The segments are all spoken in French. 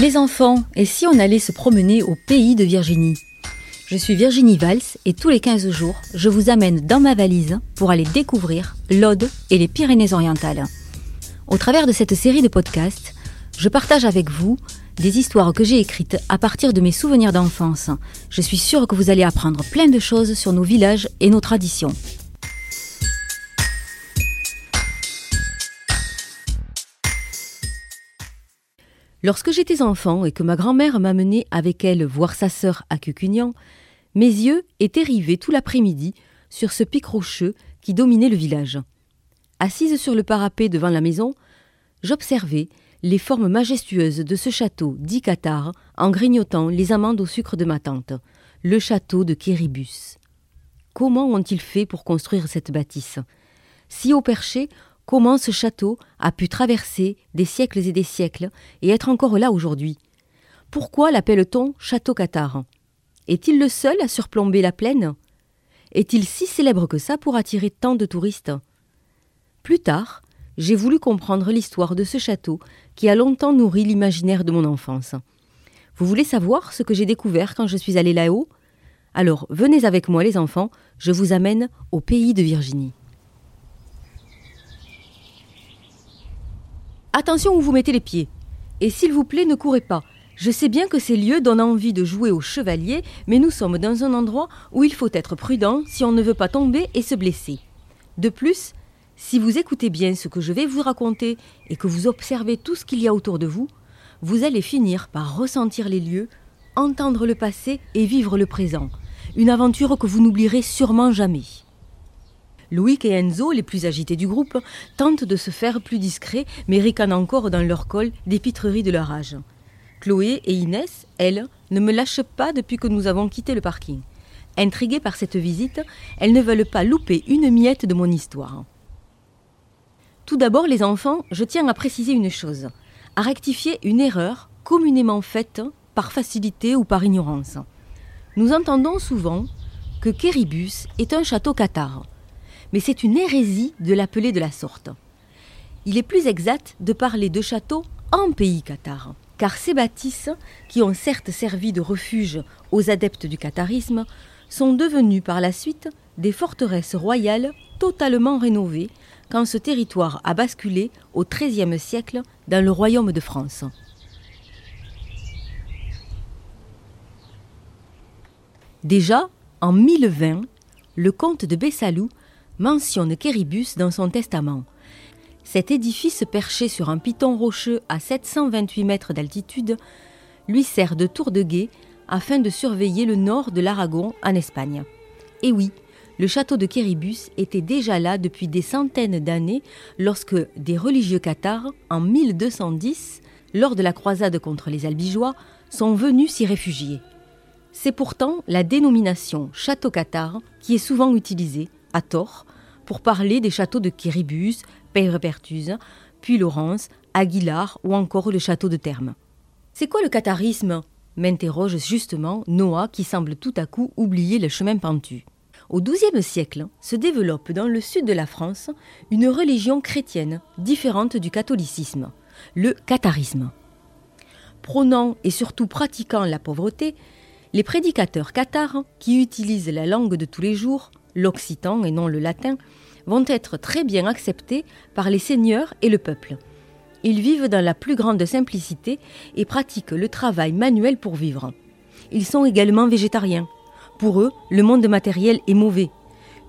Les enfants, et si on allait se promener au pays de Virginie? Je suis Virginie Valls et tous les 15 jours, je vous amène dans ma valise pour aller découvrir l'Aude et les Pyrénées-Orientales. Au travers de cette série de podcasts, je partage avec vous des histoires que j'ai écrites à partir de mes souvenirs d'enfance. Je suis sûre que vous allez apprendre plein de choses sur nos villages et nos traditions. Lorsque j'étais enfant et que ma grand-mère m'amenait avec elle voir sa sœur à Cucugnan, mes yeux étaient rivés tout l'après-midi sur ce pic rocheux qui dominait le village. Assise sur le parapet devant la maison, j'observais les formes majestueuses de ce château dit Qatar en grignotant les amandes au sucre de ma tante, le château de Kéribus. Comment ont-ils fait pour construire cette bâtisse? Si haut perché, comment ce château a pu traverser des siècles et des siècles et être encore là aujourd'hui. Pourquoi l'appelle-t-on château Qatar Est-il le seul à surplomber la plaine? Est-il si célèbre que ça pour attirer tant de touristes? Plus tard, j'ai voulu comprendre l'histoire de ce château qui a longtemps nourri l'imaginaire de mon enfance. Vous voulez savoir ce que j'ai découvert quand je suis allée là-haut? Alors venez avec moi les enfants, je vous amène au pays de Virginie. Attention où vous mettez les pieds. Et s'il vous plaît, ne courez pas. Je sais bien que ces lieux donnent envie de jouer au chevalier, mais nous sommes dans un endroit où il faut être prudent si on ne veut pas tomber et se blesser. De plus, si vous écoutez bien ce que je vais vous raconter et que vous observez tout ce qu'il y a autour de vous, vous allez finir par ressentir les lieux, entendre le passé et vivre le présent. Une aventure que vous n'oublierez sûrement jamais. Louis et Enzo, les plus agités du groupe, tentent de se faire plus discrets, mais ricanent encore dans leur col des pitreries de leur âge. Chloé et Inès, elles, ne me lâchent pas depuis que nous avons quitté le parking. Intriguées par cette visite, elles ne veulent pas louper une miette de mon histoire. Tout d'abord, les enfants, je tiens à préciser une chose, à rectifier une erreur communément faite par facilité ou par ignorance. Nous entendons souvent que Kéribus est un château cathare mais c'est une hérésie de l'appeler de la sorte. Il est plus exact de parler de châteaux en pays cathare, car ces bâtisses, qui ont certes servi de refuge aux adeptes du catharisme, sont devenues par la suite des forteresses royales totalement rénovées quand ce territoire a basculé au XIIIe siècle dans le royaume de France. Déjà, en 1020, le comte de Bessalou mentionne Kéribus dans son testament. Cet édifice perché sur un piton rocheux à 728 mètres d'altitude lui sert de tour de guet afin de surveiller le nord de l'Aragon en Espagne. Et oui, le château de Kéribus était déjà là depuis des centaines d'années lorsque des religieux cathares, en 1210, lors de la croisade contre les albigeois, sont venus s'y réfugier. C'est pourtant la dénomination château cathare qui est souvent utilisée, à tort, pour parler des châteaux de Kéribus, Peyrepertuse, puis Laurence, Aguilar ou encore le château de Termes. C'est quoi le catharisme? m'interroge justement Noah qui semble tout à coup oublier le chemin pentu. Au XIIe siècle se développe dans le sud de la France une religion chrétienne différente du catholicisme, le catharisme. Prônant et surtout pratiquant la pauvreté, les prédicateurs cathares, qui utilisent la langue de tous les jours, l'occitan et non le latin, vont être très bien acceptés par les seigneurs et le peuple. Ils vivent dans la plus grande simplicité et pratiquent le travail manuel pour vivre. Ils sont également végétariens. Pour eux, le monde matériel est mauvais.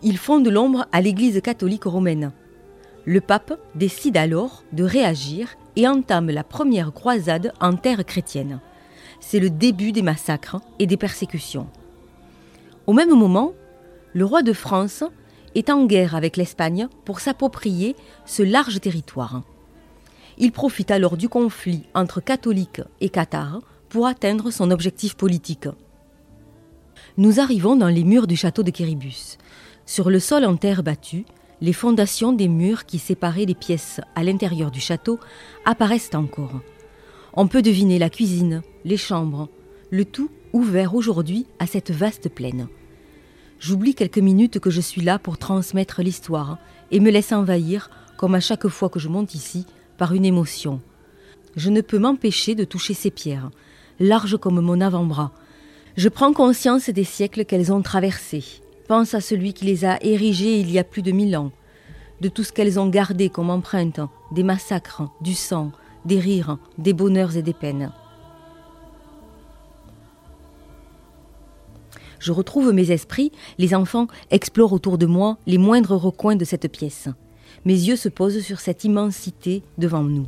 Ils font de l'ombre à l'Église catholique romaine. Le pape décide alors de réagir et entame la première croisade en terre chrétienne. C'est le début des massacres et des persécutions. Au même moment, le roi de France est en guerre avec l'Espagne pour s'approprier ce large territoire. Il profite alors du conflit entre catholiques et cathares pour atteindre son objectif politique. Nous arrivons dans les murs du château de Kéribus. Sur le sol en terre battue, les fondations des murs qui séparaient les pièces à l'intérieur du château apparaissent encore. On peut deviner la cuisine, les chambres, le tout ouvert aujourd'hui à cette vaste plaine. J'oublie quelques minutes que je suis là pour transmettre l'histoire et me laisse envahir, comme à chaque fois que je monte ici, par une émotion. je ne peux m'empêcher de toucher ces pierres, larges comme mon avant-bras. Je prends conscience des siècles qu'elles ont traversés. Pense à celui qui les a érigées il y a plus de mille ans, de tout ce qu'elles ont gardé comme empreinte, des massacres, du sang, des rires, des bonheurs et des peines. Je retrouve mes esprits, les enfants explorent autour de moi les moindres recoins de cette pièce. Mes yeux se posent sur cette immensité devant nous.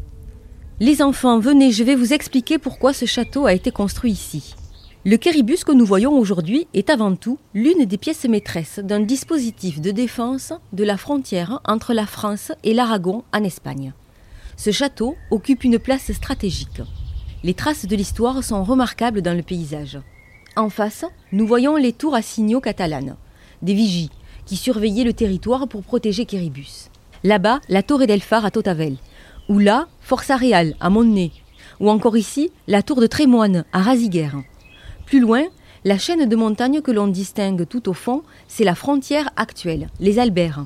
Les enfants, venez, je vais vous expliquer pourquoi ce château a été construit ici. Le kéribus que nous voyons aujourd'hui est avant tout l'une des pièces maîtresses d'un dispositif de défense de la frontière entre la France et l'Aragon en Espagne. Ce château occupe une place stratégique. Les traces de l'histoire sont remarquables dans le paysage. En face, nous voyons les tours à signaux catalanes, des vigies qui surveillaient le territoire pour protéger Kéribus. Là-bas, la tour d'Elphar à Totavel, ou là, Força Real à Montnay, ou encore ici, la tour de Trémoine à Raziguerre. Plus loin, la chaîne de montagnes que l'on distingue tout au fond, c'est la frontière actuelle, les Alberts.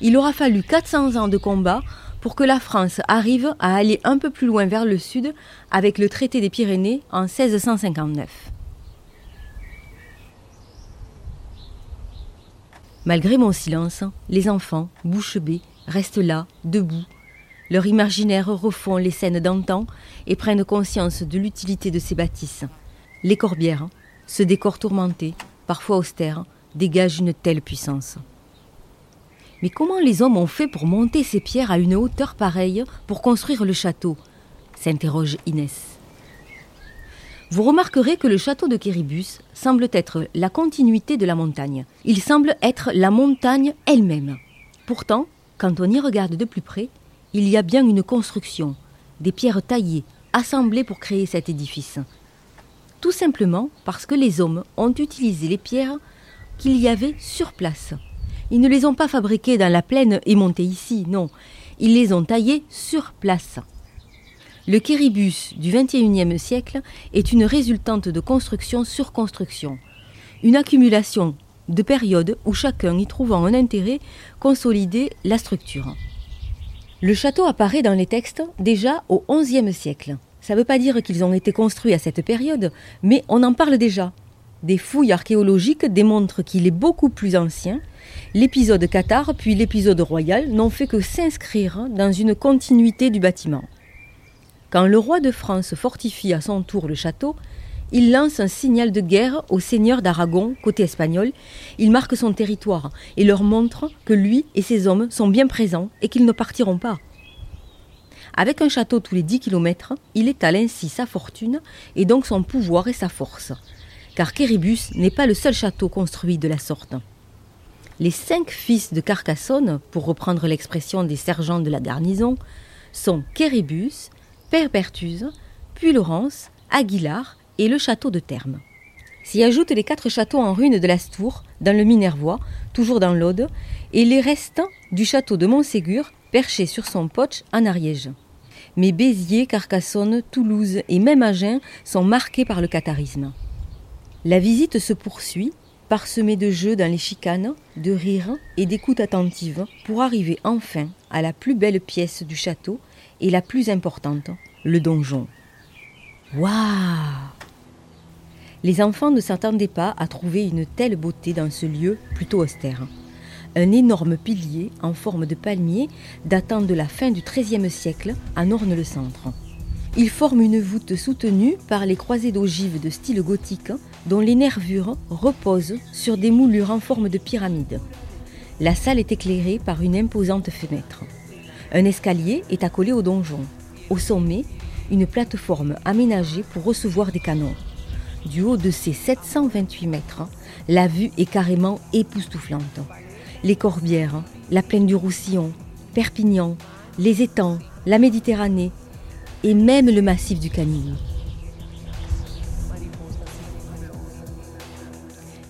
Il aura fallu 400 ans de combat pour que la France arrive à aller un peu plus loin vers le sud avec le traité des Pyrénées en 1659. Malgré mon silence, les enfants, bouche bée, restent là, debout, leur imaginaire refond les scènes d'antan et prennent conscience de l'utilité de ces bâtisses. Les corbières, ce décor tourmenté, parfois austère, dégagent une telle puissance. Mais comment les hommes ont fait pour monter ces pierres à une hauteur pareille pour construire le château s'interroge Inès. Vous remarquerez que le château de Kéribus semble être la continuité de la montagne. Il semble être la montagne elle-même. Pourtant, quand on y regarde de plus près, il y a bien une construction, des pierres taillées, assemblées pour créer cet édifice. Tout simplement parce que les hommes ont utilisé les pierres qu'il y avait sur place. Ils ne les ont pas fabriquées dans la plaine et montées ici, non. Ils les ont taillées sur place. Le kéribus du XXIe siècle est une résultante de construction sur construction, une accumulation de périodes où chacun y trouvant un intérêt consolidait la structure. Le château apparaît dans les textes déjà au XIe siècle. Ça ne veut pas dire qu'ils ont été construits à cette période, mais on en parle déjà. Des fouilles archéologiques démontrent qu'il est beaucoup plus ancien. L'épisode Qatar puis l'épisode royal n'ont fait que s'inscrire dans une continuité du bâtiment. Quand le roi de France fortifie à son tour le château, il lance un signal de guerre aux seigneurs d'Aragon, côté espagnol. Il marque son territoire et leur montre que lui et ses hommes sont bien présents et qu'ils ne partiront pas. Avec un château tous les 10 kilomètres, il étale ainsi sa fortune et donc son pouvoir et sa force. Car Kéribus n'est pas le seul château construit de la sorte. Les cinq fils de Carcassonne, pour reprendre l'expression des sergents de la garnison, sont Kéribus, Père Pertuse, puis Laurence, Aguilar et le château de Terme. S'y ajoutent les quatre châteaux en ruine de l'Astour, dans le Minervois, toujours dans l'Aude, et les restants du château de Montségur, perché sur son poche en Ariège. Mais Béziers, Carcassonne, Toulouse et même Agen sont marqués par le catharisme. La visite se poursuit, parsemée de jeux dans les chicanes, de rires et d'écoute attentive, pour arriver enfin à la plus belle pièce du château et la plus importante, le donjon. Waouh les enfants ne s'attendaient pas à trouver une telle beauté dans ce lieu plutôt austère. Un énorme pilier en forme de palmier datant de la fin du XIIIe siècle en orne le centre. Il forme une voûte soutenue par les croisées d'ogives de style gothique dont les nervures reposent sur des moulures en forme de pyramide. La salle est éclairée par une imposante fenêtre. Un escalier est accolé au donjon. Au sommet, une plateforme aménagée pour recevoir des canons. Du haut de ces 728 mètres, la vue est carrément époustouflante. Les Corbières, la plaine du Roussillon, Perpignan, les étangs, la Méditerranée et même le massif du Camille.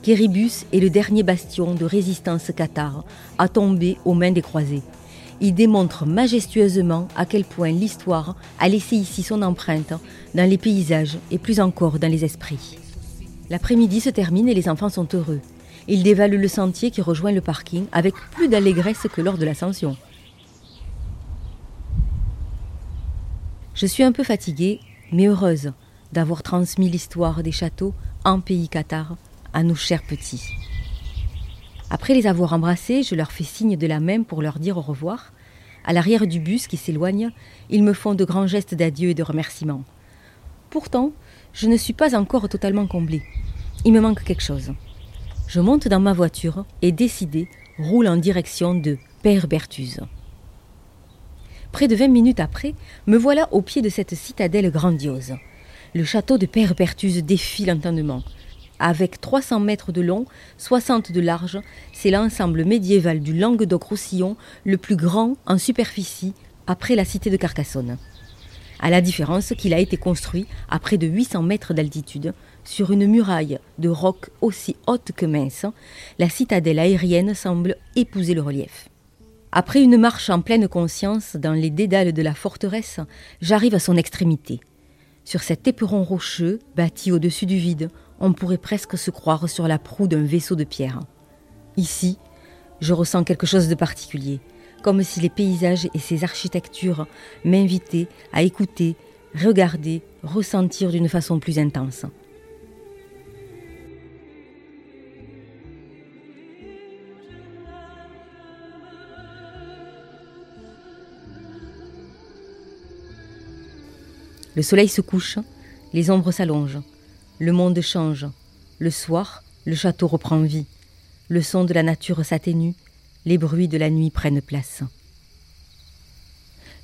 Kéribus est le dernier bastion de résistance cathare à tomber aux mains des croisés. Il démontre majestueusement à quel point l'histoire a laissé ici son empreinte dans les paysages et plus encore dans les esprits. L'après-midi se termine et les enfants sont heureux. Ils dévalent le sentier qui rejoint le parking avec plus d'allégresse que lors de l'ascension. Je suis un peu fatiguée, mais heureuse d'avoir transmis l'histoire des châteaux en pays Qatar à nos chers petits. Après les avoir embrassés, je leur fais signe de la main pour leur dire au revoir. À l'arrière du bus qui s'éloigne, ils me font de grands gestes d'adieu et de remerciement. Pourtant, je ne suis pas encore totalement comblée. Il me manque quelque chose. Je monte dans ma voiture et, décidé, roule en direction de Père Berthuze. Près de vingt minutes après, me voilà au pied de cette citadelle grandiose. Le château de Père Berthuze défie l'entendement. Avec 300 mètres de long, 60 de large, c'est l'ensemble médiéval du Languedoc-Roussillon le plus grand en superficie après la cité de Carcassonne. À la différence qu'il a été construit à près de 800 mètres d'altitude, sur une muraille de roc aussi haute que mince, la citadelle aérienne semble épouser le relief. Après une marche en pleine conscience dans les dédales de la forteresse, j'arrive à son extrémité. Sur cet éperon rocheux, bâti au-dessus du vide, on pourrait presque se croire sur la proue d'un vaisseau de pierre. Ici, je ressens quelque chose de particulier, comme si les paysages et ces architectures m'invitaient à écouter, regarder, ressentir d'une façon plus intense. Le soleil se couche, les ombres s'allongent, le monde change. Le soir, le château reprend vie. Le son de la nature s'atténue, les bruits de la nuit prennent place.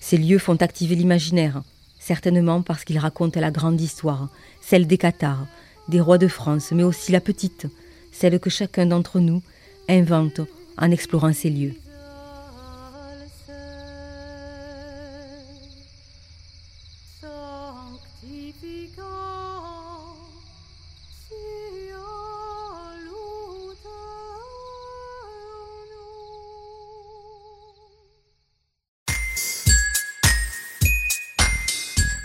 Ces lieux font activer l'imaginaire, certainement parce qu'ils racontent la grande histoire, celle des Qatars, des rois de France, mais aussi la petite, celle que chacun d'entre nous invente en explorant ces lieux.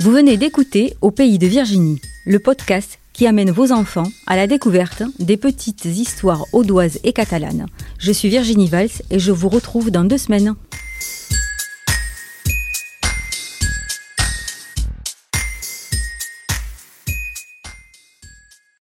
Vous venez d'écouter Au pays de Virginie, le podcast qui amène vos enfants à la découverte des petites histoires audoises et catalanes. Je suis Virginie Valls et je vous retrouve dans deux semaines.